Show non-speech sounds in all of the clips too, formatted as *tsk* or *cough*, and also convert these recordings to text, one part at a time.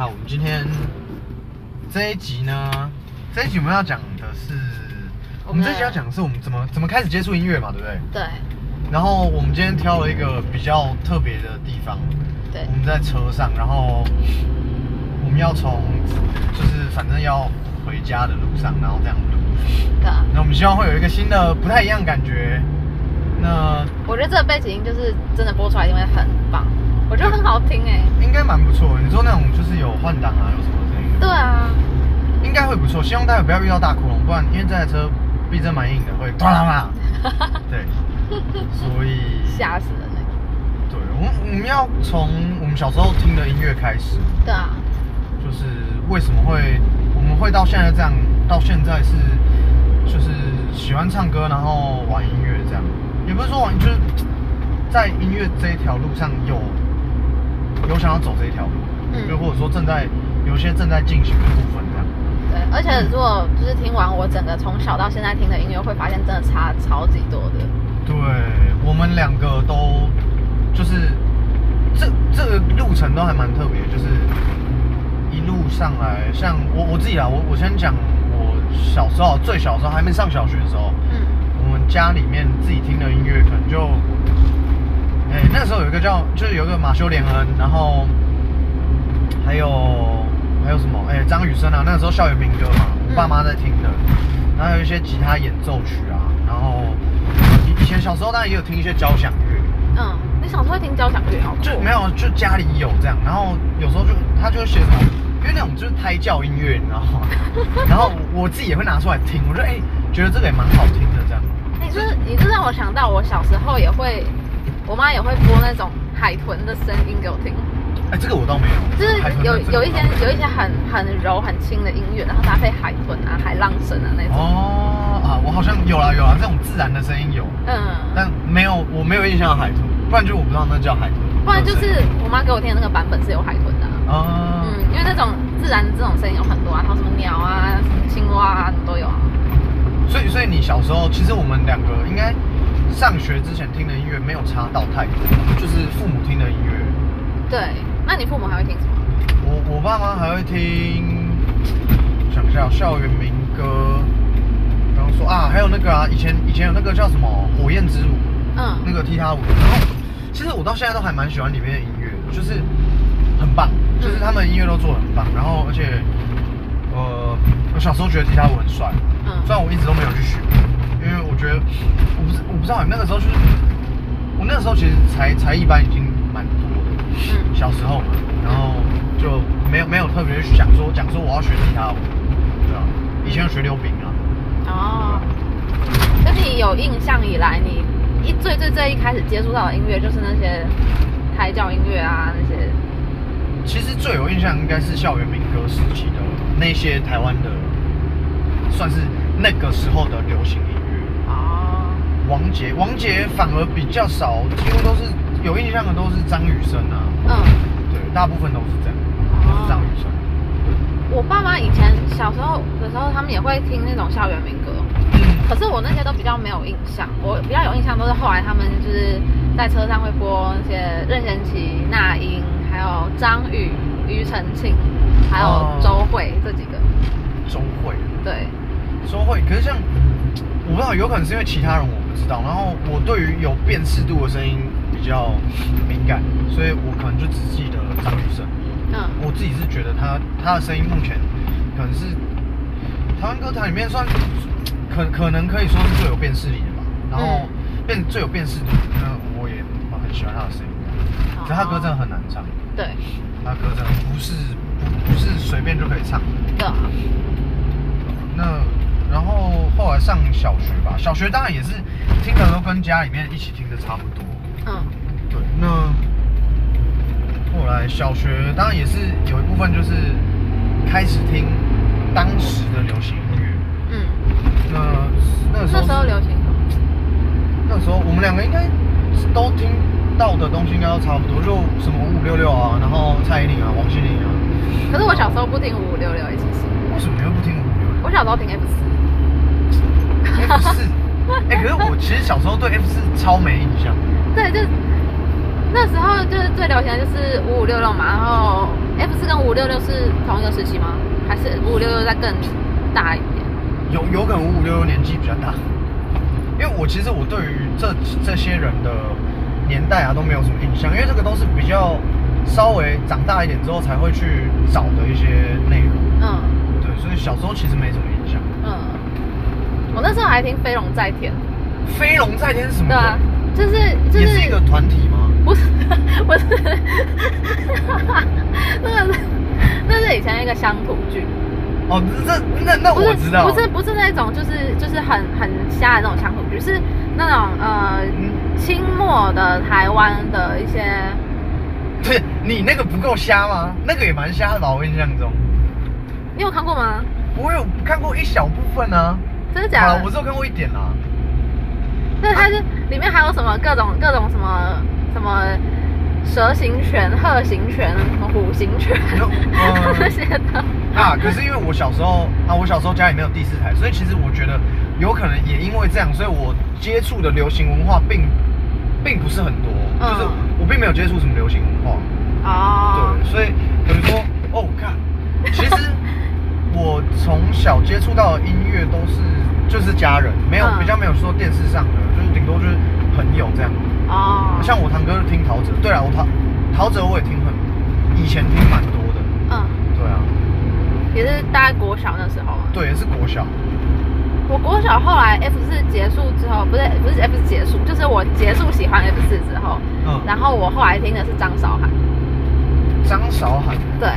好，我们今天这一集呢，这一集我们要讲的是，我们这一集要讲的是我们怎么怎么开始接触音乐嘛，对不对？对然后我们今天挑了一个比较特别的地方，对我们在车上，然后我们要从就是反正要回家的路上，然后这样录。对啊，那我们希望会有一个新的不太一样的感觉。那我觉得这个背景音就是真的播出来一定会很棒，我觉得很好听哎。应该蛮不错的。你说那种就是有换挡啊，有什么声音的？对啊，应该会不错。希望大家不要遇到大窟窿，不然因为这台车避震蛮硬的，会咚啦啦。*laughs* 对，所以吓死人哎。对，我们我们要从我们小时候听的音乐开始，对啊，就是为什么会我们会到现在这样，到现在是就是喜欢唱歌，然后玩音乐这样，也不是说玩，就是在音乐这一条路上有有想要走这一条路，嗯就或者说正在有一些正在进行的部分这样。对，而且如果就是听完我整个从小到现在听的音乐，会发现真的差超级多的。对，我们两个都就是这这个路程都还蛮特别，就是一路上来，像我我自己啊，我我先讲我小时候最小时候还没上小学的时候，嗯我们家里面自己听的音乐可能就，哎、那时候有一个叫就是有一个马修连恩，然后还有还有什么哎张雨生啊，那个时候校园民歌嘛，我爸妈在听的，然后还有一些吉他演奏曲啊，然后以以前小时候当然也有听一些交响乐，嗯，你小时候会听交响乐哦？就没有就家里有这样，然后有时候就他就会写什么，因为那种就是胎教音乐，你知道吗？*laughs* 然后我自己也会拿出来听，我觉得哎、觉得这个也蛮好听的这样。你这你这让我想到，我小时候也会，我妈也会播那种海豚的声音给我听，哎、这个我倒没有，就是有有一些有一些很很柔很轻的音乐，然后搭配海豚啊、海浪声啊那种。哦啊，我好像有啦有啦，这种自然的声音有，嗯，但没有我没有印象海豚，不然就我不知道那叫海豚，不然就是我妈给我听的那个版本是有海豚的啊、啊，嗯，因为那种自然这种声音有很多啊，还有什么鸟啊、什么青蛙啊，都有啊。所以所以你小时候其实我们两个应该上学之前听的音乐没有差到太多，就是父母听的音乐。对，那你父母还会听什么？我我爸妈还会听，想一下校园民歌，然后说啊，还有那个啊，以前以前有那个叫什么《火焰之舞》，嗯，那个踢踏舞，然后其实我到现在都还蛮喜欢里面的音乐，就是很棒，就是他们音乐都做的很棒，然后而且呃，我小时候觉得踢踏舞很帅，嗯。虽然我一直都没有去学，觉得我不是我不知道那个时候就是我那个时候其实才才艺班已经蛮多的，嗯。小时候嘛，然后就没有没有特别去想说讲说我要学踢踏舞，对啊，以前有学溜冰啊，哦，那你有印象以来，你一最最最一开始接触到的音乐就是那些胎教音乐啊，那些。其实最有印象应该是校园民歌时期的那些台湾的，算是那个时候的流行音王杰，王杰反而比较少，几乎都是有印象的都是张雨生啊，嗯，对，大部分都是这样，都是张雨生。我爸妈以前小时候的时候，他们也会听那种校园民歌，嗯，可是我那些都比较没有印象，我比较有印象都是后来他们就是在车上会播那些任贤齐、那英，还有张宇、庾澄庆，还有哦。周慧这几个，周慧，对，周慧，可是像我不知道，有可能是因为其他人我不知道，然后我对于有辨识度的声音比较敏感，所以我可能就只记得张雨生。嗯我自己是觉得他他的声音目前可能是台湾歌坛里面算可可能可以说是最有辨识力的吧。然后嗯变最有辨识度，那我也很喜欢他的声音。可是他歌真的很难唱，对，他歌真的不是不不是随便就可以唱的。对啊，那然后后来上小学吧，小学当然也是听的都跟家里面一起听的差不多。嗯对，那后来小学当然也是有一部分就是开始听当时的流行音乐。嗯，那那时候那时候流行什么？那时候我们两个应该都听到的东西应该都差不多，就什么五五六六啊，然后蔡依林啊、王心凌啊。可是我小时候不听五五六六，其实为什么你会不听五五六六？我小时候听 F 四。F 四，*laughs* 哎，可是我其实小时候对 F 四超没印象。对，就那时候就是最流行的就是五五六六嘛，然后 F 四跟五五六六是同一个时期吗？还是五五六六再更大一点？有有可能五五六六年纪比较大，因为我其实我对于这这些人的年代啊都没有什么印象，因为这个都是比较稍微长大一点之后才会去找的一些内容。嗯对，所以小时候其实没什么印象。那时候还听飞龙在天，飞龙在天是什么？对啊，就是就是也是一个团体吗？不是 *laughs* 不是，*laughs* 那个是那是以前一个乡土剧，哦，这那那我知道，不是不是那种就是就是很很瞎的那种乡土剧，是那种呃嗯清末的台湾的一些，对你那个不够瞎吗？那个也蛮瞎的吧？我印象中，你有看过吗？我有看过一小部分啊。真的假的？我只有看过一点啦。那它是里面还有什么各种各种什么什么蛇形拳、鹤形拳、什么虎形拳嗯 *laughs* 这些的。啊，可是因为我小时候啊，我小时候家里没有第四台，所以其实我觉得有可能也因为这样，所以我接触的流行文化并并不是很多，嗯就是我并没有接触什么流行文化。哦，对，所以比如说，哦，看，其实我从小接触到的音乐都是就是家人，没有、嗯。比较没有说电视上的，就是顶多就是朋友这样。哦，像我堂哥就听陶喆，对啊，我陶陶喆我也听很，以前听蛮多的，嗯，对啊，也是大概国小那时候嘛。对，也是国小，我国小后来 F 四结束之后，不是不是 F 四结束，就是我结束喜欢 F 四之后，嗯。然后我后来听的是张韶涵，张韶涵，对。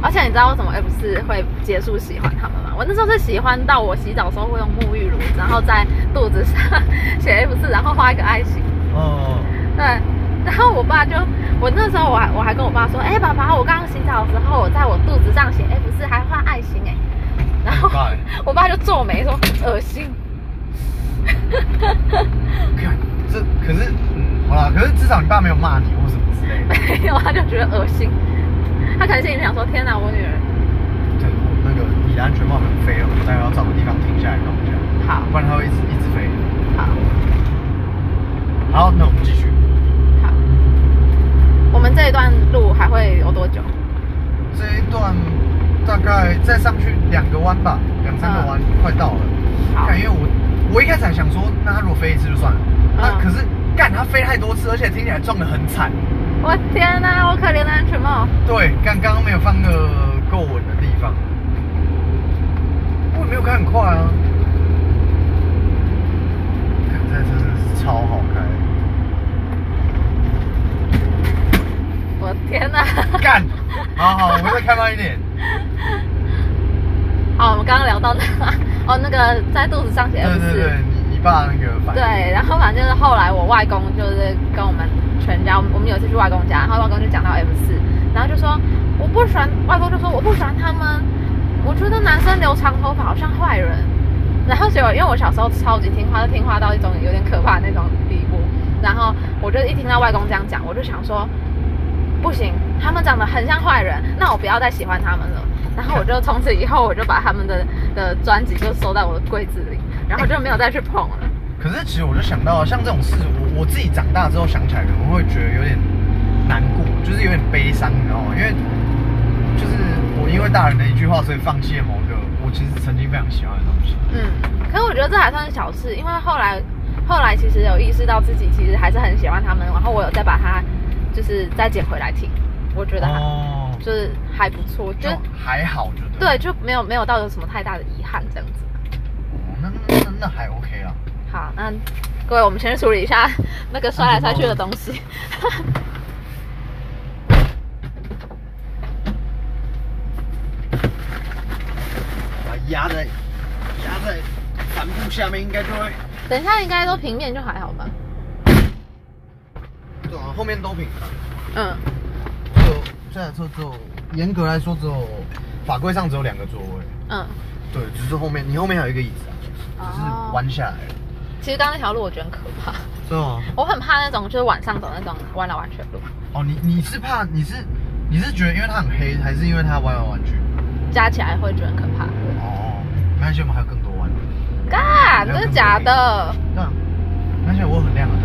而且你知道为什么 F 四会结束喜欢他们吗？我那时候是喜欢到我洗澡的时候会用沐浴乳，然后在肚子上写 *laughs* F 四，然后画一个爱心。哦、对，然后我爸就，我那时候我还我还跟我爸说，哎、爸爸，我刚刚洗澡的时候，我在我肚子上写 F 四，还画爱心哎、然后 *laughs* 我爸就皱眉说恶心。*laughs* 可是，嗯，好啦，可是至少你爸没有骂你或什么之类的。没有，他就觉得恶心。他可能心里想说：“天哪，我女儿安全帽可能飞了，我待会要找个地方停下来弄一下，好不然它会一直一直飞。好好，那我们继续。好。”我们这一段路还会有多久？这一段大概再上去两个弯吧，两三个弯，快到了。好因为我我一开始还想说，那它如果飞一次就算了，那、嗯可是干它飞太多次，而且听起来撞得很惨。我天哪，我可怜的安全帽。对，刚刚刚没有放个够稳的地方，没有开很快啊。看这车真的是超好开。我天哪！干，好好，我们再开慢一点。*laughs* 好，我们刚刚聊到那，*laughs* 哦，那个在肚子上写对 F 四。对对，你你爸那个反应。对，然后反正就是后来我外公就是跟我们全家，我们我们有一次去外公家，然后外公就讲到 F 四，然后就说我不喜欢，外公就说我不喜欢他们，我觉得男生留长头发好像坏人。然后结果因为我小时候超级听话，就听话到一种有点可怕那种地步，然后我就一听到外公这样讲，我就想说不行，他们长得很像坏人，那我不要再喜欢他们了。然后我就从此以后我就把他们的的专辑就收在我的柜子里，然后就没有再去碰了。可是其实我就想到，像这种事，我我自己长大之后想起来，可能会觉得有点难过，就是有点悲伤，你知道吗？因为就是我因为大人的一句话，所以放弃了某个我其实曾经非常喜欢的东西。嗯，可是我觉得这还算是小事，因为后来后来其实有意识到自己其实还是很喜欢他们，然后我有再把它就是再捡回来听，我觉得还、哦，就是还不错，就就还好，就对，就没有没有到有什么太大的遗憾这样子。哦那那那那还 OK 啦。好，那各位我们先处理一下那个摔来摔去的东西。*laughs* 把它压在压在帆布下面，应该就会等一下应该都平面就还好吧？对啊，后面都平的。嗯，只有这台车只有严格来说只有法规上只有两个座位。嗯，对，只是后面你后面还有一个椅子啊，只是弯下来了。其实刚刚那条路我觉得很可怕，是吗？我很怕那种就是晚上走那种弯来弯去的路，哦，你你是怕你是你是觉得因为它很黑，还是因为它弯来弯去？加起来会觉得很可怕。哦，没关系，我们还有更多弯。干，真的假的？对啊，没关系，我有很亮的灯。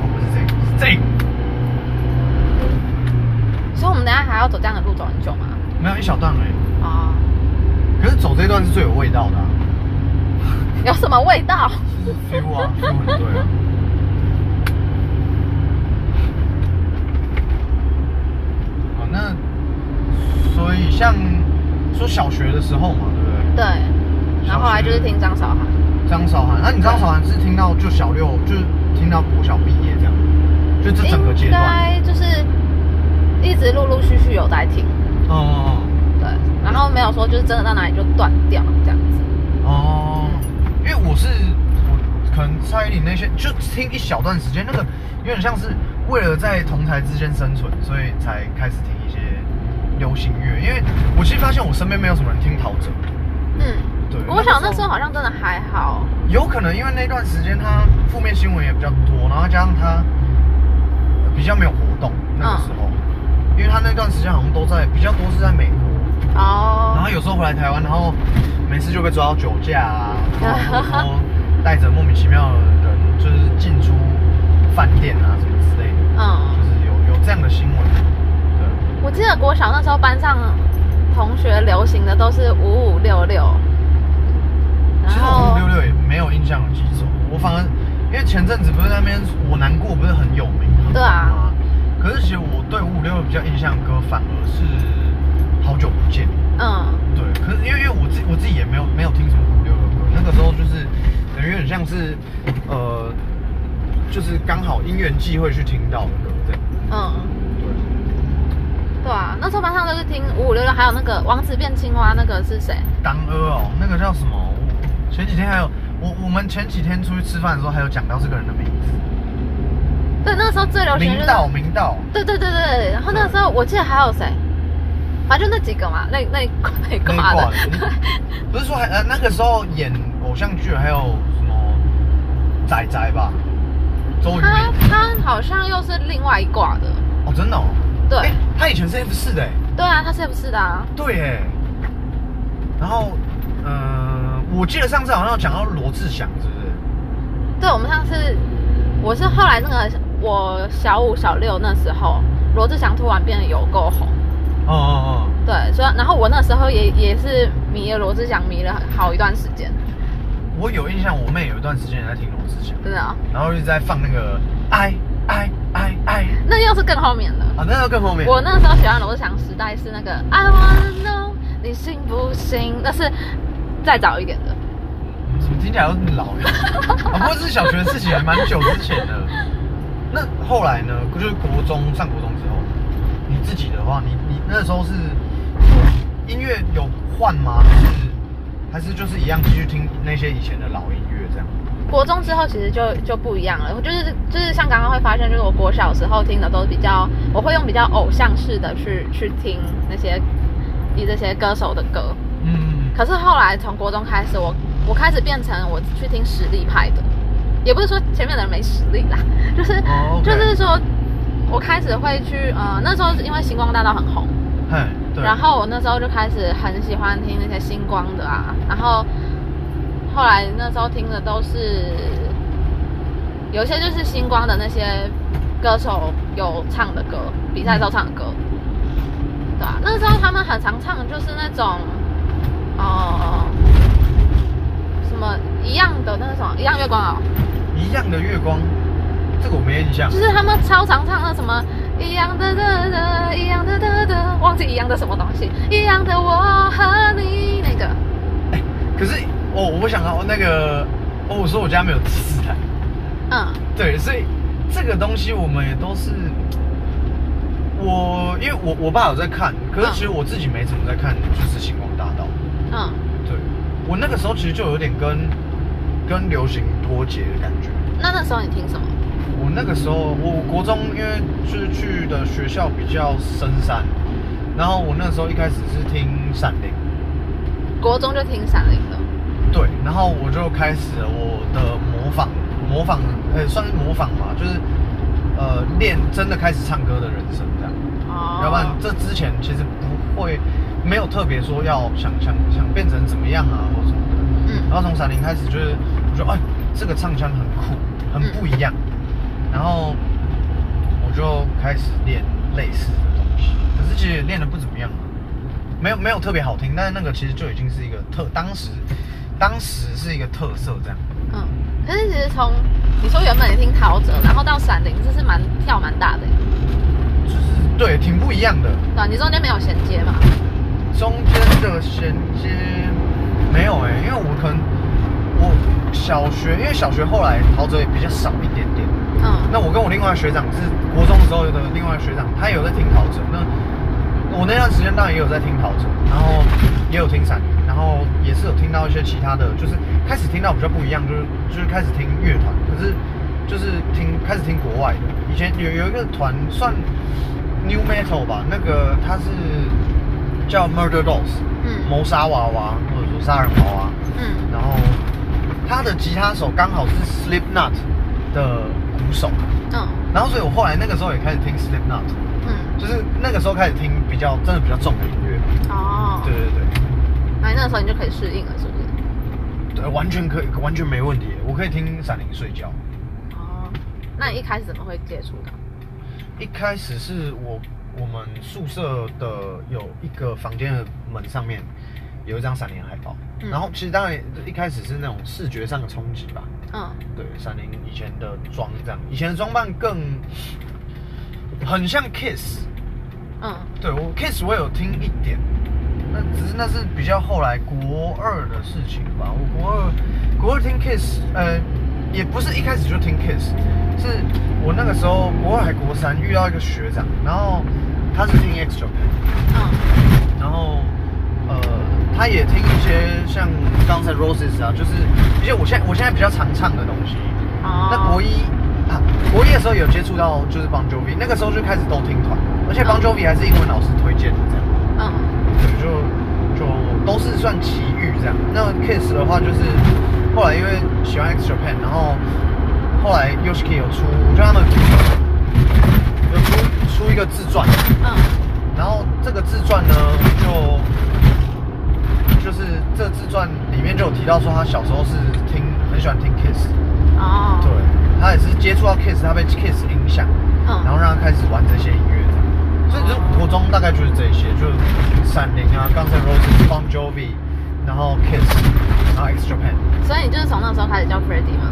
哦，不是这个，是这个。还要走这样的路走很久吗？没有一小段而已。哦，可是走这段是最有味道的、啊，有什么味道？就是 feel 啊，*laughs* feel 很对啊。啊，那所以像说小学的时候嘛，对不对？对，然后后来就是听张韶涵。张韶涵，那你张韶涵是听到就小六，就是听到国小毕业这样，就这整个阶段应段。该就是一直陆陆续续有在听，嗯嗯对，然后没有说就是真的到哪里就断掉这样子。嗯。哦，因为我是我可能蔡依林那些就听一小段时间，那个有点像是为了在同台之间生存，所以才开始听流行乐。因为我其实发现我身边没有什么人听陶喆，嗯，对我想那时候好像真的还好。有可能因为那段时间他负面新闻也比较多，然后加上他比较没有活动那个时候，因为他那段时间好像都在比较多是在美国，哦然哦后，有时候回来台湾，然后每次就被抓到酒驾啊，*laughs* 然后带着莫名其妙的人就是进出饭店啊什么之类的，嗯就嗯，是有有这样的新闻。对，我记得国小那时候班上同学流行的都是五五六六，然其实我后五六六也没有印象有几首，我反而因为前阵子不是在那边我难过不是很有名，很对啊红吗？可是其实我对五五六六比较印象的歌反而是好久不见。嗯对，可是因为因为我自我自己也没有没有听什么五五六六歌，那个时候就是等于有点像是呃，就是刚好因缘际会去听到的歌这样。嗯，对，啊，那时候班上都是听五五六六，还有那个王子变青蛙，那个是谁？当阿哦，那个叫什么？我前几天还有我我们前几天出去吃饭的时候还有讲到这个人的名字，对，那时候最流行就是道明道。对对对对，然后那个时候我记得还有谁，反正就那几个嘛，那那那挂的。的，不是说还呃那个时候演偶像剧还有什么仔仔吧，周渝他他好像又是另外一挂的，哦，真的哦，对。诶他以前是 F 四的哎，对啊，他是 F 四的啊？对哎，然后呃，我记得上次好像有讲到罗志祥是不是？对，我们上次我是后来那个我小五小六那时候，罗志祥突然变得有够红，哦哦哦。对，所以然后我那时候也也是迷了罗志祥，迷了好一段时间，哦，我有印象，我妹有一段时间也在听罗志祥，真的啊、然后一直在放那个爱爱那又是更后面的。啊，那个更后面。我那时候喜欢罗志祥时代是那个 I wanna know 你信不信？那是再早一点的。怎么听起来有点老呀？啊，*laughs* 不过是小学的事情，还蛮久之前的。那后来呢？就是国中上国中之后，你自己的话，你你那时候是音乐有换吗？还是还是就是一样继续听那些以前的老音乐？国中之后其实就就不一样了，我就是就是像刚刚会发现，就是我国小时候听的都比较，我会用比较偶像式的去去听那些以这些歌手的歌。嗯，可是后来从国中开始，我我开始变成我去听实力派的，也不是说前面的人没实力啦，*laughs* 就是、就是说我开始会去呃那时候因为星光大道很红，嘿，对。然后我那时候就开始很喜欢听那些星光的啊，然后后来那时候听的都是有些就是星光的那些歌手有唱的歌，比赛时候唱的歌，对啊，那时候他们很常唱的就是那种，呃，什么一样的那个什么一样月光哦，一样的月光，这个我没印象。就。是他们超常唱那什么一样的的的，一样的的的，忘记一样的什么东西，一样的我和你那个，哎，*laughs* 可是哦，我想到那个，哦，我说我家没有第四台，嗯对，所以这个东西我们也都是，我因为我我爸有在看，可是其实我自己没怎么在看，就是星光大道。嗯，对，我那个时候其实就有点跟跟流行脱节的感觉。那那时候你听什么？我那个时候，我国中因为就是去的学校比较深山，然后我那时候一开始是听闪灵，国中就听闪灵了，对，然后我就开始了我的模仿，模仿，呃，算是模仿嘛，就是呃练真的开始唱歌的人生这样。哦要不然这之前其实不会没有特别说要想想想变成怎么样啊或什么的。嗯然后从闪灵开始就是我觉得哎这个唱腔很酷，很不一样，然后我就开始练类似的东西。可是其实也练得不怎么样啊，没有没有特别好听，但是那个其实就已经是一个特，当时当时是一个特色这样。嗯，可是其实从你说原本你听陶喆，然后到闪灵，这是蛮跳蛮大的，就是对，挺不一样的。对吧？你中间没有衔接嘛？中间的衔接没有哎、因为我可能我小学，因为小学后来陶喆也比较少一点点。嗯，那我跟我另外学长是国中的时候的另外学长，他也有在听陶喆。那我那段时间当然也有在听陶喆，然后也有听闪灵，然后也是有听到一些其他的，就是开始听到比较不一样，就是就是开始听乐团，可是就是听开始听国外的。以前有有一个团算 new metal 吧，那个他是叫 Murder Dolls，嗯。谋杀娃娃或者说杀人娃娃，嗯。然后他的吉他手刚好是 Slipknot 的鼓手，嗯然后所以我后来那个时候也开始听 Slipknot，嗯，就是那个时候开始听比较真的比较重的音乐，哦，对对对那那个时候你就可以适应了，是不是？对，完全可以，完全没问题，我可以听闪灵睡觉。哦，那你一开始怎么会接触的？一开始是我我们宿舍的有一个房间的门上面有一张闪灵海报，嗯。然后其实当然一开始是那种视觉上的冲击吧，嗯。对，闪灵以前的装这样，以前的装扮更很像 Kiss，嗯。对我 Kiss 我有听一点，那只是那是比较后来国二的事情吧。我国二国二听 Kiss，呃，也不是一开始就听 Kiss，是我那个时候国二还国三遇到一个学长，然后他是听 X Japan，嗯然后呃，他也听一些像刚才 Roses 啊，就是一些我现在我现在比较常唱的东西。哦，那国一啊，国一的时候有接触到就是 Bon Jovi，那个时候就开始都听团，而且 Bon Jovi 还是英文老师推荐的都是算奇遇这样。那 Kiss 的话就是后来因为喜欢 X Japan，然后后来 Yoshiki 有出，就他们有出出一个自传，嗯然后这个自传呢就。就是这自传里面就有提到说，他小时候是听很喜欢听 Kiss，哦，对，他也是接触到 Kiss，他被 Kiss 影响，嗯然后让他开始玩这些音乐所以就国中大概就是这些，就是闪灵啊、Guns N' Roses、Bon Jovi，然后 Kiss，然后 X Japan。所以你就是从那时候开始叫 Freddie 吗？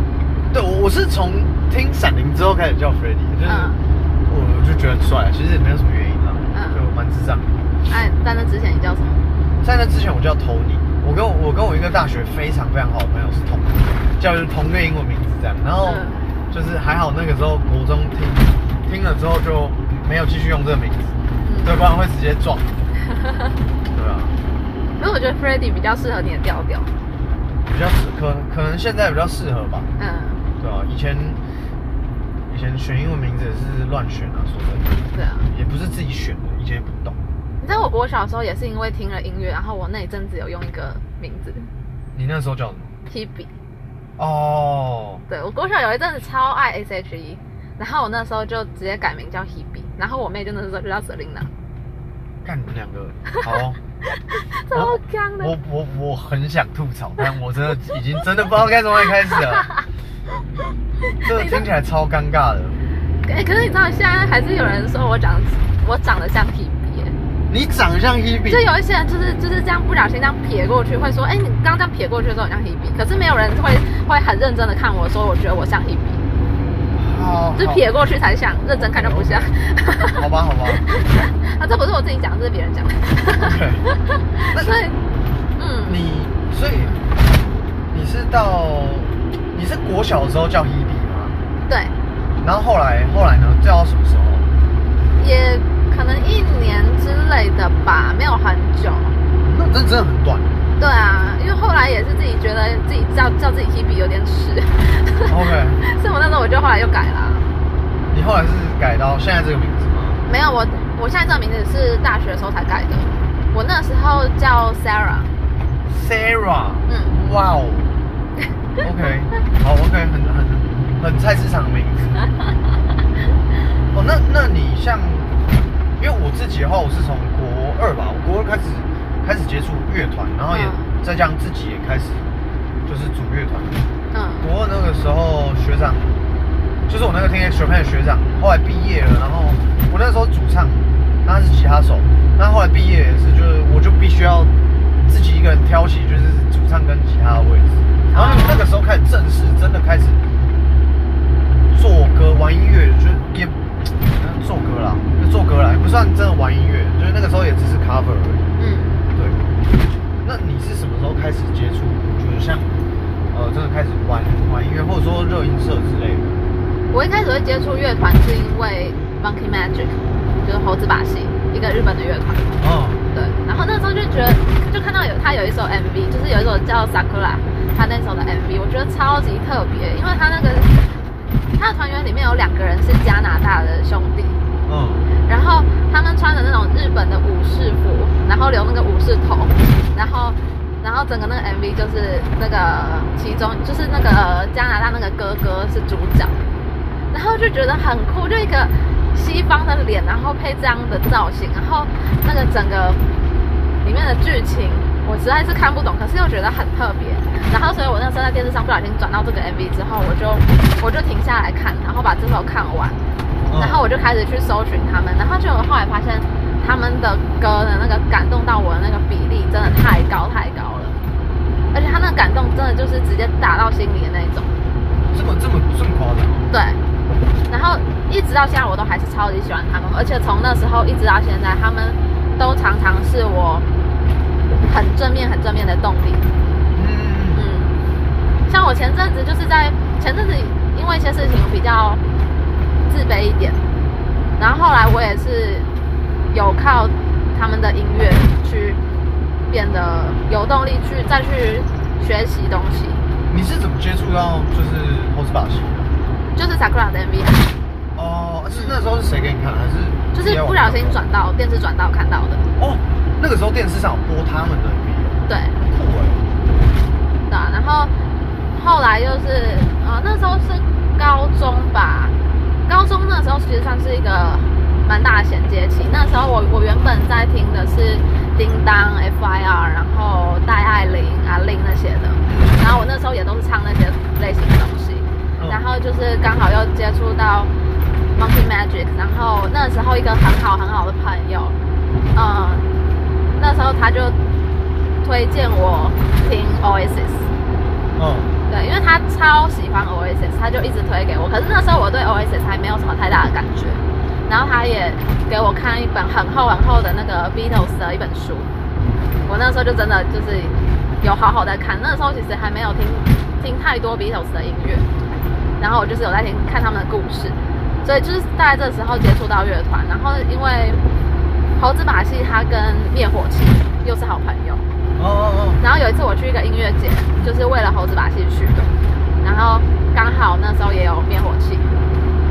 对，我我是从听闪灵之后开始叫 Freddie，就是、嗯我就觉得很帅，其实也没有什么原因啦，嗯就蛮智障的。哎，在那之前你叫什么？在那之前我叫 Tony，我跟我我跟我一个大学非常非常好的朋友是同叫同个英文名字这样，然后嗯就是还好那个时候国中听听了之后就没有继续用这个名字，嗯对，不然会直接撞。*laughs* 对啊，因为我觉得 Freddie 比较适合你的调调。比较适可可能现在比较适合吧，嗯，对啊，以前以前选英文名字也是乱选啊，说真的，对啊。也不是自己选的，以前也不懂。你知道我国小的时候也是因为听了音乐，然后我那一阵子有用一个名字你那时候叫什么？Hebe。哦，对我国小有一阵子超爱 S.H.E，然后我那时候就直接改名叫 Hebe，然后我妹就那时候就叫 Selina，看你们两个，*laughs* 好哦、超强的。我我我很想吐槽，但我真的已经真的不知道该从哪里开始了。*laughs* 这个听起来超尴尬的。哎、可是你知道现在还是有人说我长我长得像 Hebe，耶你长得像 Hebe，就有一些人就是就是这样不小心这样撇过去，会说，哎、你刚刚这样撇过去的时候很像 Hebe，可是没有人会会很认真的看我说，我觉得我像 Hebe，好，就是撇过去才像，认真看就不像。好吧，好吧。*laughs* 啊，这不是我自己讲，这是别人讲的。*laughs* 那所以，嗯，你所以你是到你是国小的时候叫 Hebe 吗？对，然后后来后来呢？叫到什么时候？也可能一年之类的吧，没有很久。那这真的很短。对啊，因为后来也是自己觉得自己叫叫自己 Hebe 有点耻，OK，*laughs* 所以我那时候我就后来又改了。你后来是改到现在这个名字吗？没有，我我现在这个名字是大学的时候才改的。我那时候叫 Sarah，Sarah，嗯，哇哦，OK，好，OK，很很很菜市场的名字。*laughs* 哦，那那你像，因为我自己的话，我是从国二吧，我国二开始开始接触乐团，然后也嗯再加上自己也开始就是组乐团。嗯国二那个时候学长，就是我那个听 X Japan 的学长，后来毕业了，然后我那时候主唱，那他是吉他手。那后来毕业也是，就是我就必须要自己一个人挑起，就是主唱跟吉他的位置。然后那个时候开始正式，真的开始做歌、玩音乐，就也做歌啦，就 *tsk* 做歌啦，也不算真的玩音乐，就是那个时候也只是 cover 而已。那你是什么时候开始接触？就是像呃，真的开始玩玩音乐，或者说热音社之类的？我一开始会接触乐团是因为 Monkey Magic，就是猴子把戏，一个日本的乐团。哦，对，然后那时候就觉得，就看到有他有一首 MV，就是有一首叫 Sakura，他那首的 MV，我觉得超级特别，因为他那个他的团员里面有两个人是加拿大的兄弟，嗯，然后他们穿的那种日本的武士服，然后留那个武士头，然后然后整个那个 MV 就是那个其中就是那个加拿大那个哥哥是主角，然后就觉得很酷，就一个西方的脸，然后配这样的造型，然后那个整个里面的剧情我实在是看不懂，可是又觉得很特别，然后所以我那时候在电视上不小心转到这个 MV 之后，我就我就停下来看，然后把这首看完。嗯然后我就开始去搜寻他们，然后就后来发现他们的歌的那个感动到我的那个比例真的太高太高了，而且他那个感动真的就是直接打到心里的那一种。这么这么这么夸张？对，然后一直到现在我都还是超级喜欢他们，而且从那时候一直到现在，他们都常常是我很正面很正面的动力。嗯嗯，像我前阵子就是在前阵子因为一些事情比较自卑一点，然后后来我也是有靠他们的音乐去变得有动力去再去学习东西，你是怎么接触到就是猴子把戏的？就是 Sakura 的 MV，哦，是那时候是谁给你看？还是就是不小心转到电视转到看到的，哦，那个时候电视上有播他们的 MV，对。酷哎。对啊，然后后来就是呃那时候是高中吧，高中那时候其实算是一个蛮大的衔接期。那时候我我原本在听的是叮当、FIR，然后戴爱玲、阿令那些的，然后我那时候也都是唱那些类型的东西，嗯然后就是刚好又接触到 Monkey Magic，然后那时候一个很好很好的朋友，嗯，那时候他就推荐我听 Oasis。嗯对，因为他超喜欢 Oasis，他就一直推给我。可是那时候我对 Oasis 还没有什么太大的感觉。然后他也给我看一本很厚很厚的那个 Beatles 的一本书。我那时候就真的就是有好好在看。那时候其实还没有听听太多 Beatles 的音乐，然后我就是有在听看他们的故事。所以就是大概这时候接触到乐团，然后因为猴子把戏他跟灭火器又是好朋友。哦哦然后有一次我去一个音乐节，就是为了猴子把戏去的，然后刚好那时候也有灭火器，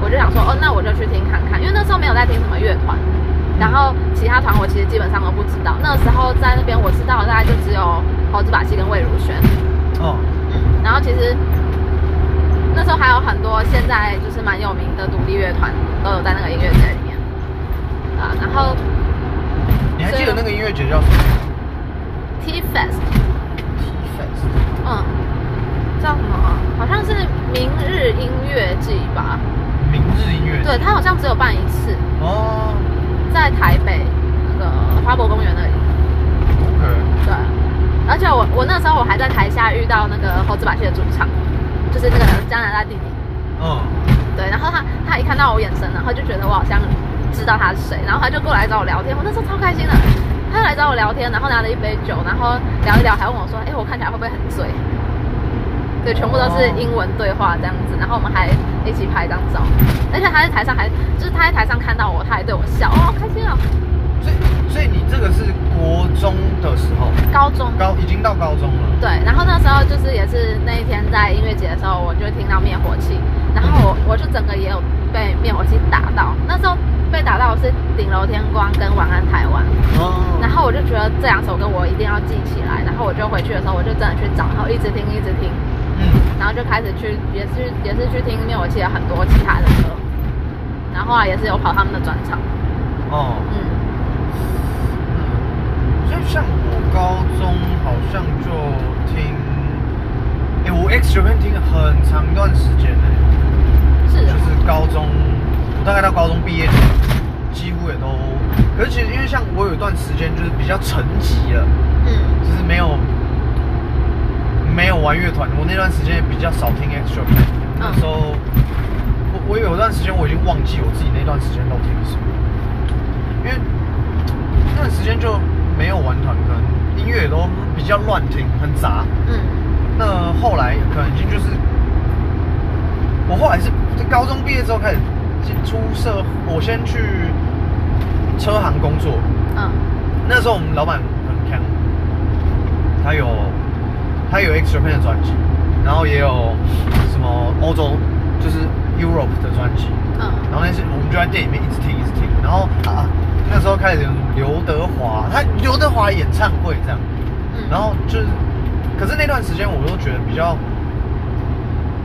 我就想说，哦，那我就去听看看，因为那时候没有在听什么乐团，然后其他团我其实基本上都不知道。那时候在那边我知道大概就只有猴子把戏跟魏如萱，哦。哦，嗯，然后其实那时候还有很多现在就是蛮有名的独立乐团都有在那个音乐节里面，啊，然后你还记得那个音乐节叫什么 T Fest。？T Fest。嗯，叫什么啊？好像是明日音乐季吧？明日音乐节。对，它好像只有办一次，哦在台北那个花博公园那里。，OK。对，而且我我那时候我还在台下遇到那个猴子把戏的主唱，就是那个加拿大弟弟。嗯，对，然后他他一看到我眼神，然后就觉得我好像知道他是谁，然后他就过来找我聊天，我那时候超开心的。他来找我聊天，然后拿了一杯酒，然后聊一聊，还问我说：“哎，我看起来会不会很醉？”对，全部都是英文对话这样子，然后我们还一起拍张照，而且他在台上还就是他在台上看到我，他还对我笑，哦，好开心哦。所以所以你这个是国中的时候，高中高已经到高中了。对，然后那时候就是也是那一天在音乐节的时候，我就听到灭火器，然后我我就整个也有被灭火器打到。那时候被打到的是顶楼天光跟晚安台湾，哦。然后我就觉得这两首歌我一定要记起来，然后我就回去的时候我就真的去找，然后一直听一直听，嗯，然后就开始去也是也是去听灭火器的很多其他的歌，然后啊也是有跑他们的专场，哦，嗯，嗯，所以像我高中好像就听，X Japan 听了很长一段时间呢、是的，就是高中，我大概到高中毕业，几乎也都可是其实因为像我有一段时间就是比较沉寂了，嗯。就是没有没有玩乐团，我那段时间也比较少听 extra band。那时候我我有段时间我已经忘记我自己那段时间都听什么，因为那段时间就没有玩团，可能音乐也都比较乱听，很杂。嗯那后来可能已经就是，我后来是在高中毕业之后开始进出社，我先去车行工作。嗯。那时候我们老板很强，他有他有 Extra Pen 的专辑，然后也有什么欧洲就是 Europe 的专辑，嗯。然后那些我们就在店里面一直听一直听，然后啊那时候开始有刘德华，他刘德华演唱会这样，嗯，然后就是，可是那段时间我都觉得比较，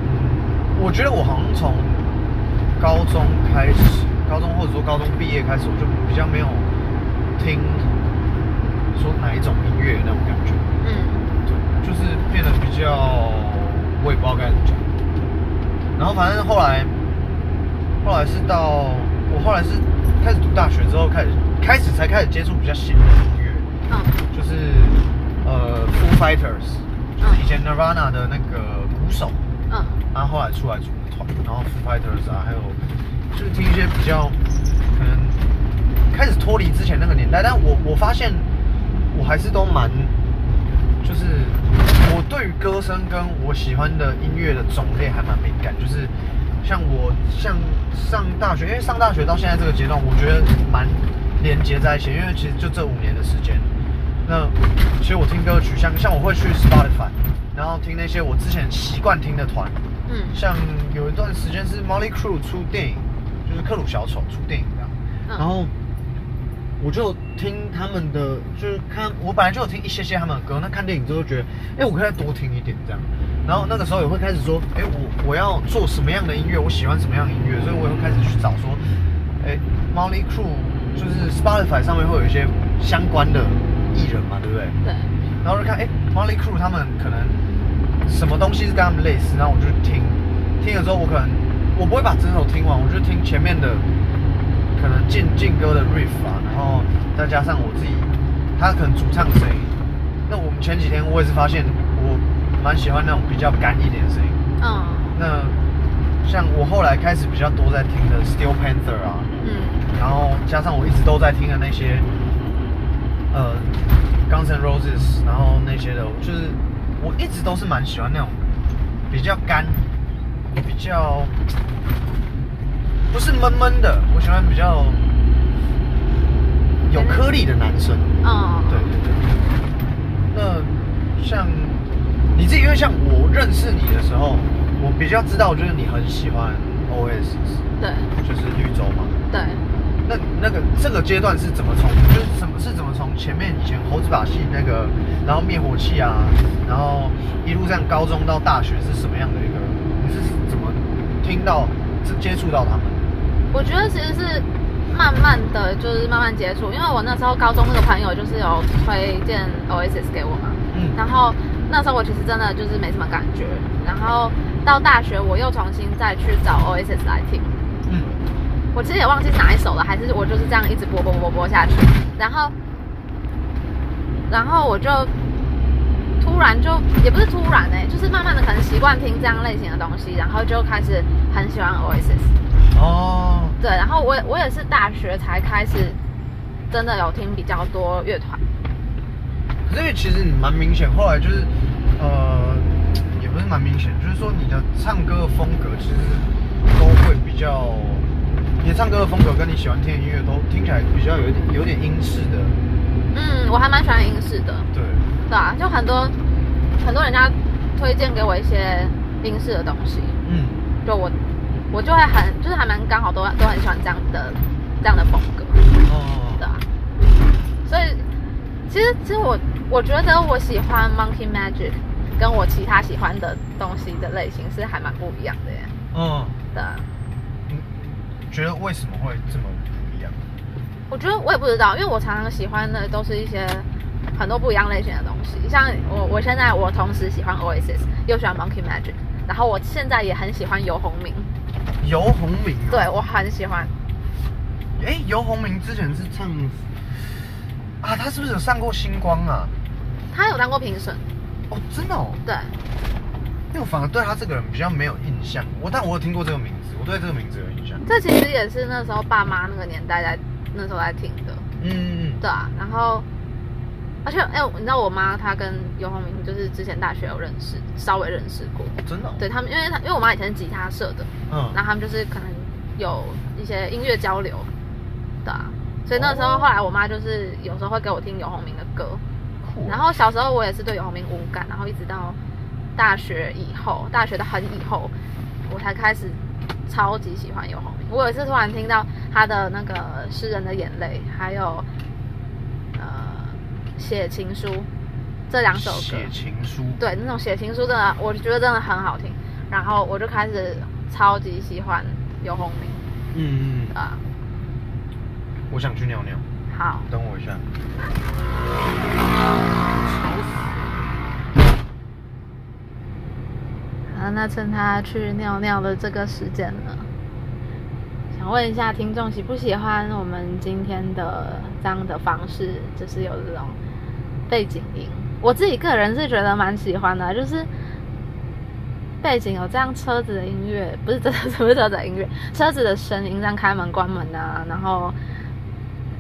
嗯，我觉得我好像从高中开始，高中或者说高中毕业开始，我就比较没有听说哪一种音乐那种感觉，嗯对，就是变得比较，我也不知道该怎么讲。然后反正后来，后来是到我后来是开始读大学之后，开始开始才开始接触比较新的音乐。嗯就是呃 Foo Fighters，就是以前 Nirvana 的那个鼓手，嗯。然后后来出来组团，然后 Foo Fighters 啊，还有就是听一些比较可能开始脱离之前那个年代，但我我发现我还是都蛮，就是我对于歌声跟我喜欢的音乐的种类还蛮敏感，就是像我像上大学，因为上大学到现在这个阶段，我觉得蛮连接在一起，因为其实就这五年的时间，那其实我听歌曲，像像我会去 Spotify，然后听那些我之前习惯听的团，嗯。像有一段时间是 Molly Crew 出电影，就是克鲁小丑出电影这样，嗯。然后我就听他们的，就是看我本来就有听一些些他们的歌，那看电影之后觉得，哎、我可以再多听一点这样，然后那个时候也会开始说，哎、我我要做什么样的音乐，我喜欢什么样的音乐，所以我也会开始去找说，哎、m o l l y Crew 就是 Spotify 上面会有一些相关的艺人嘛，对不对？对，然后就看，哎、m o l l y Crew 他们可能什么东西是跟他们类似，然后我就听，听了之后我可能我不会把整首听完，我就听前面的可能进进歌的 riff 啊，然后再加上我自己，他可能主唱声音。那我们前几天我也是发现，我蛮喜欢那种比较干一点的声音。嗯那像我后来开始比较多在听的 Steel Panther 啊，嗯然后加上我一直都在听的那些，呃，Guns N' Roses，然后那些的，就是我一直都是蛮喜欢那种比较干，比较不是闷闷的，我喜欢比较有颗粒的男生。嗯，对对对。那像你自己，因为像我认识你的时候，我比较知道，就是你很喜欢 Oasis，对就是绿洲嘛。对，那那个这个阶段是怎么从，就是怎么是怎么从前面以前猴子把戏那个，然后灭火器啊，然后一路上高中到大学是什么样的一个？你是怎么听到、接接触到他们？我觉得其实是慢慢的就是慢慢接触，因为我那时候高中那个朋友就是有推荐 Oasis 给我嘛，嗯然后那时候我其实真的就是没什么感觉，然后到大学我又重新再去找 Oasis 来听，嗯我其实也忘记哪一首了，还是我就是这样一直播播播播下去，然后，然后我就突然就也不是突然哎、就是慢慢的可能习惯听这样类型的东西，然后就开始很喜欢 Oasis。哦，对，然后我我也是大学才开始真的有听比较多乐团。可是因为其实你蛮明显，后来就是呃，也不是蛮明显，就是说你的唱歌的风格其实都会比较，你唱歌的风格跟你喜欢听的音乐都听起来比较有一点有点英式的，嗯，我还蛮喜欢英式的，对，对啊，就很多很多人家推荐给我一些英式的东西，嗯，就我我就会很就是还蛮刚好都都很喜欢这样的这样的风格，哦，对啊，所以其实其实我我觉得我喜欢 Monkey Magic 跟我其他喜欢的东西的类型是还蛮不一样的耶，嗯，对啊。你觉得为什么会这么不一样？我觉得我也不知道，因为我常常喜欢的都是一些很多不一样类型的东西。像我，我现在我同时喜欢 Oasis，又喜欢 Monkey Magic，然后我现在也很喜欢游鸿明，游鸿明、啊，对我很喜欢。哎，游鸿明之前是唱啊，他是不是有上过星光啊？他有当过评审，哦，真的哦，对，因为我反而对他这个人比较没有印象。我但我有听过这个名字，我对这个名字有印象。这其实也是那时候爸妈那个年代在那时候在听的，嗯，对啊。然后，而且哎、你知道我妈她跟游鸿明就是之前大学有认识，稍微认识过。真的、哦，对他们，因为他因为我妈以前是吉他社的，嗯，然后他们就是可能有一些音乐交流，对啊。所以那时候哦后来我妈就是有时候会给我听游鸿明的歌，然后小时候我也是对游鸿明无感，然后一直到大学以后，大学的很以后，我才开始超级喜欢游鸿明。我有一次突然听到他的那个《诗人的眼泪》，还有呃《写情书》这两首歌，写情书，对那种写情书真的，我觉得真的很好听。然后我就开始超级喜欢游鸿明嗯嗯，啊。我想去尿尿，好，等我一下。好，那趁他去尿尿的这个时间呢，想问一下听众喜不喜欢我们今天的这样的方式，就是有这种背景音。我自己个人是觉得蛮喜欢的，就是背景有这样车子的音乐，不是真的 *laughs* 不是车子的音乐，车子的声音，这样开门关门啊，然后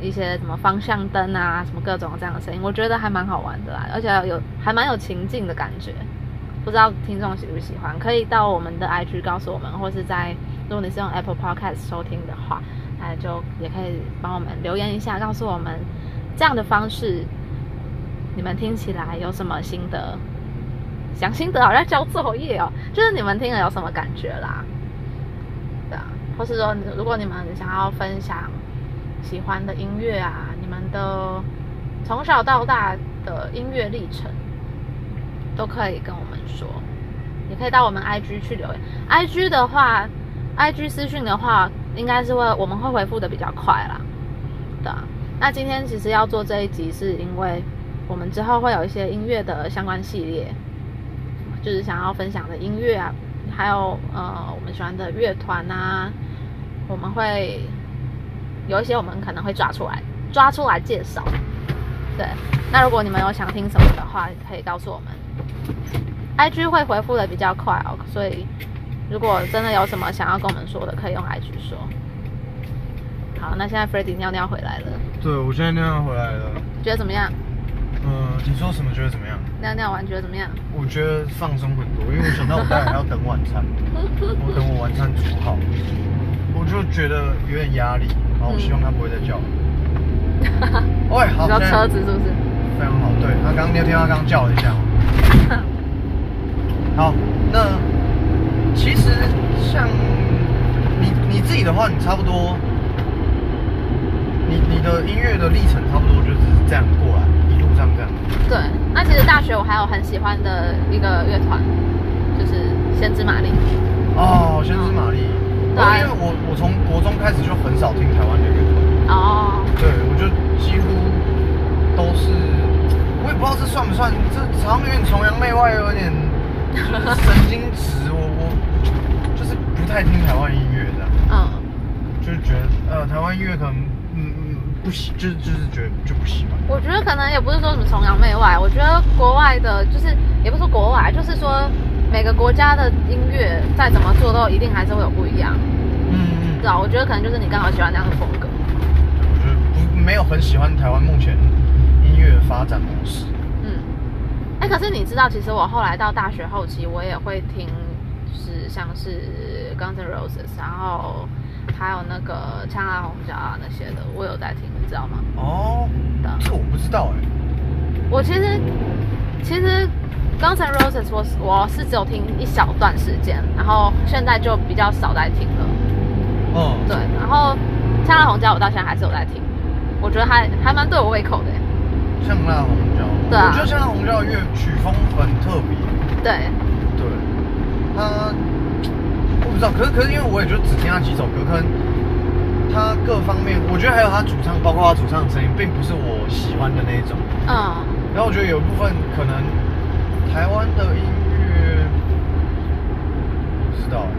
一些什么方向灯啊，什么各种这样的声音，我觉得还蛮好玩的啦，而且有还蛮有情境的感觉。不知道听众喜不喜欢，可以到我们的 IG 告诉我们，或是在如果你是用 Apple Podcast 收听的话，那就也可以帮我们留言一下，告诉我们这样的方式你们听起来有什么心得？讲心得好像交作业哦，就是你们听了有什么感觉啦？对啊，或是说如果你们想要分享喜欢的音乐啊，你们的从小到大的音乐历程。都可以跟我们说，也可以到我们 IG 去留言。IG 的话，IG 私讯的话，应该是会我们会回复的比较快啦。对啊，那今天其实要做这一集，是因为我们之后会有一些音乐的相关系列，就是想要分享的音乐啊，还有呃我们喜欢的乐团啊，我们会有一些我们可能会抓出来抓出来介绍。对，那如果你们有想听什么的话，可以告诉我们。IG 会回复的比较快哦，所以如果真的有什么想要跟我们说的，可以用 IG 说。好，那现在 f r e d d y 尿尿回来了，对，我现在尿尿回来了。觉得怎么样？嗯，你说什么？觉得怎么样？尿尿完觉得怎么样？我觉得放松很多，因为我想到我待会还要等晚餐，*laughs* 我等我晚餐煮好，我就觉得有点压力，然后我希望他不会再叫了。*laughs* 喂，好，你说现在车子是不是？非常好，对他刚你有听到他刚叫了一下吗？*laughs* 好，那其实像你你自己的话，你差不多，你你的音乐的历程差不多就是这样过来，一路上这样。对，那其实大学我还有很喜欢的一个乐团，就是先知玛丽。哦，先知玛丽。对啊因为我我从国中开始就很少听台湾的乐团，哦，对我就几乎都是，我也不知道这算不算，这好像有点崇洋媚外，有点就 *laughs* 是神经质。我我就是不太听台湾音乐的，嗯，就是觉得呃台湾音乐可能嗯嗯不喜，就是就是觉得就不喜欢。我觉得可能也不是说什么崇洋媚外，我觉得国外的，就是也不是说国外，就是说每个国家的音乐再怎么做都一定还是会有不一样，嗯嗯知，道？我觉得可能就是你刚好喜欢那样的风格。没有很喜欢台湾目前音乐发展模式。嗯，哎，可是你知道，其实我后来到大学后期，我也会听，就是像是 Guns N' Roses，然后还有那个枪啊红椒啊那些的，我有在听，你知道吗？哦的，这我不知道哎、我其实其实 Guns N' Roses 我是我是只有听一小段时间，然后现在就比较少在听了。嗯，对，然后枪啊红椒我到现在还是有在听，我觉得还还蛮对我胃口的耶。香辣红椒，对啊我觉得香辣红椒的乐曲风很特别。对，对，他我不知道，可是可是因为我也就只听他几首歌，可能他各方面，我觉得还有他主唱，包括他主唱的声音，并不是我喜欢的那一种。嗯，然后我觉得有一部分可能台湾的音乐，不知道欸，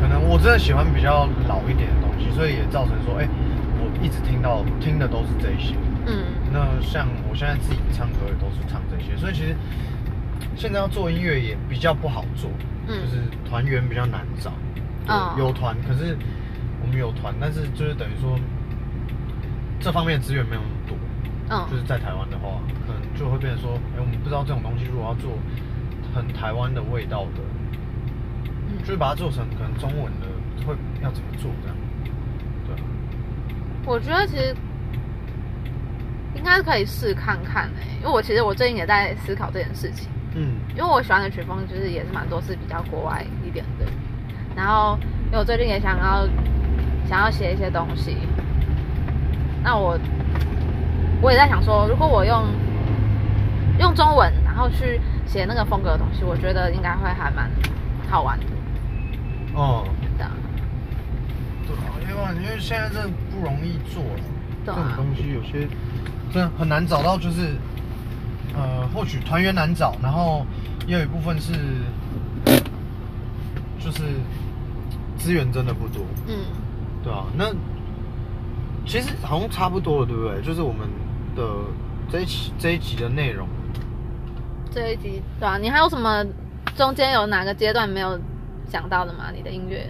可能我真的喜欢比较老一点所以也造成说，哎、我一直听到听的都是这些。嗯那像我现在自己唱歌也都是唱这些，所以其实现在要做音乐也比较不好做，嗯就是团员比较难找。有团，可是我们有团，但是就是等于说这方面的资源没有那么多。嗯就是在台湾的话，可能就会变成说，哎、我们不知道这种东西如果要做很台湾的味道的，嗯就是把它做成可能中文的，会要怎么做这样？我觉得其实应该可以试看看诶、因为我其实我最近也在思考这件事情，嗯。因为我喜欢的曲风就是也是蛮多是比较国外一点的，然后因为我最近也想要想要写一些东西，那我我也在想说，如果我用用中文然后去写那个风格的东西，我觉得应该会还蛮好玩的，哦。对啊，因为因为现在真的不容易做这种东西有些真的很难找到，就是呃，或许团员难找，然后也有一部分是就是资源真的不多，嗯，对啊，那其实好像差不多了，对不对？就是我们的这一期这一集的内容，这一集对啊，你还有什么中间有哪个阶段没有讲到的吗？你的音乐？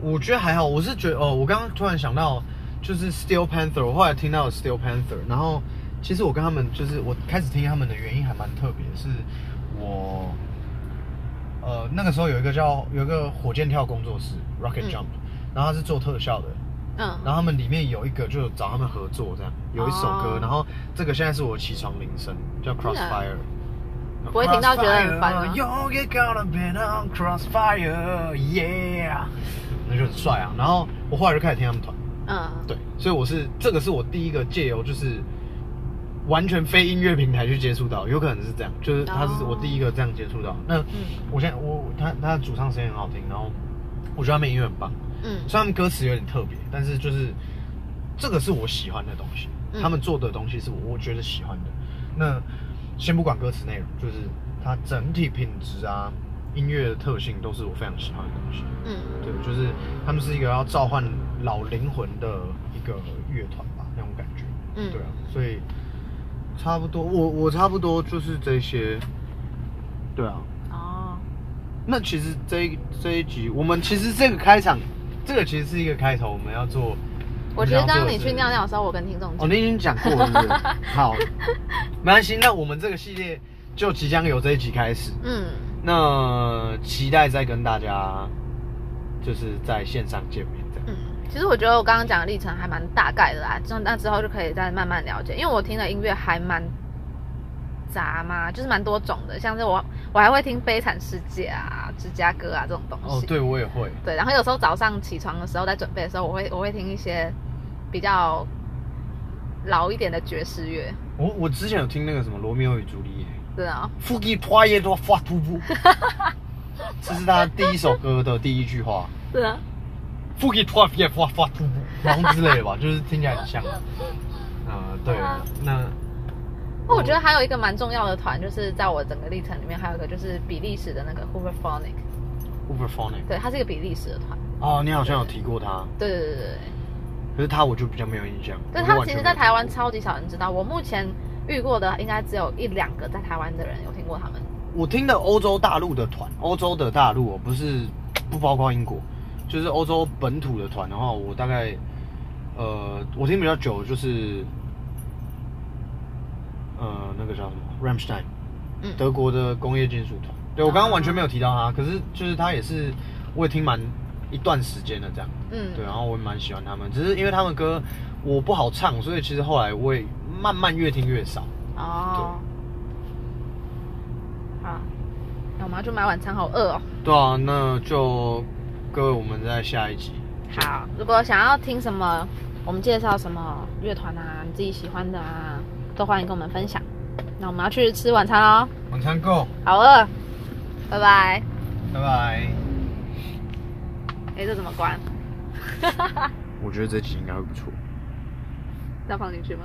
我觉得还好。我是觉得哦，我刚刚突然想到，就是 Steel Panther，我后来听到了 Steel Panther，然后其实我跟他们就是我开始听他们的原因还蛮特别，是我呃那个时候有一个叫有一个火箭跳工作室 Rocket 嗯。Jump，、然后他是做特效的，嗯，然后他们里面有一个就找他们合作这样，有一首歌，哦。然后这个现在是我起床铃声，叫 Crossfire。不会听到觉得很烦吗那就很帅啊。然后我后来就开始听他们团，嗯，对，所以我是这个是我第一个借由就是完全非音乐平台去接触到，有可能是这样，就是他是我第一个这样接触到。那我现在我他他的主唱声音很好听，然后我觉得他们音乐很棒，嗯虽然他们歌词有点特别，但是就是这个是我喜欢的东西，嗯他们做的东西是我我觉得喜欢的。那先不管歌词内容，就是它整体品质啊、音乐的特性都是我非常喜欢的东西。嗯对，就是他们是一个要召唤老灵魂的一个乐团吧，那种感觉。嗯对啊，所以差不多，我我差不多就是这些。对啊，哦，那其实这一这一集，我们其实这个开场，这个其实是一个开头，我们要做。我觉得刚刚你去尿尿的时候，我跟听众哦，讲，你已经讲过了，是是？好，*laughs* 没关系，那我们这个系列就即将由这一集开始。嗯，那期待再跟大家就是在线上见面，这样。嗯，其实我觉得我刚刚讲的历程还蛮大概的啦，这样那之后就可以再慢慢了解，因为我听的音乐还蛮杂嘛，就是蛮多种的，像是我我还会听《悲惨世界》啊、芝加哥啊这种东西。哦，对我也会。对，然后有时候早上起床的时候，在准备的时候，我会我会听一些比较老一点的爵士乐，我我之前有听那个什么《罗密欧与朱丽叶对啊，》，富吉托耶多发突布，这是他第一首歌的第一句话。是啊，富吉托耶发发突布，然后之类的吧，*laughs* 就是听起来很像。呃，对对啊，那我觉得还有一个蛮重要的团，就是在我整个历程里面，还有一个就是比利时的那个 Hooverphonic，Uberphonic。对，它是一个比利时的团，哦，你好像有提过他，对对对对对。可是他我就比较没有印象。对他们其实，在台湾超级少人知道。我目前遇过的，应该只有一两个在台湾的人有听过他们。我听的欧洲大陆的团，欧洲的大陆哦，不是不包括英国，就是欧洲本土的团的话，我大概呃，我听比较久就是呃那个叫什么 Ramstein，嗯，德国的工业金属团。对我刚刚完全没有提到他，可是就是他也是我也听蛮一段时间的这样。嗯，对，然后我也蛮喜欢他们，只是因为他们歌我不好唱，所以其实后来我也慢慢越听越少。哦，好，那我们要去买晚餐，好饿哦。对啊，那就各位我们在下一集。好，如果想要听什么，我们介绍什么乐团啊，你自己喜欢的啊，都欢迎跟我们分享。那我们要去吃晚餐喽，晚餐够，好饿，拜拜。拜拜。哎，这怎么关？*laughs* 我觉得这集应该会不错。要放进去吗？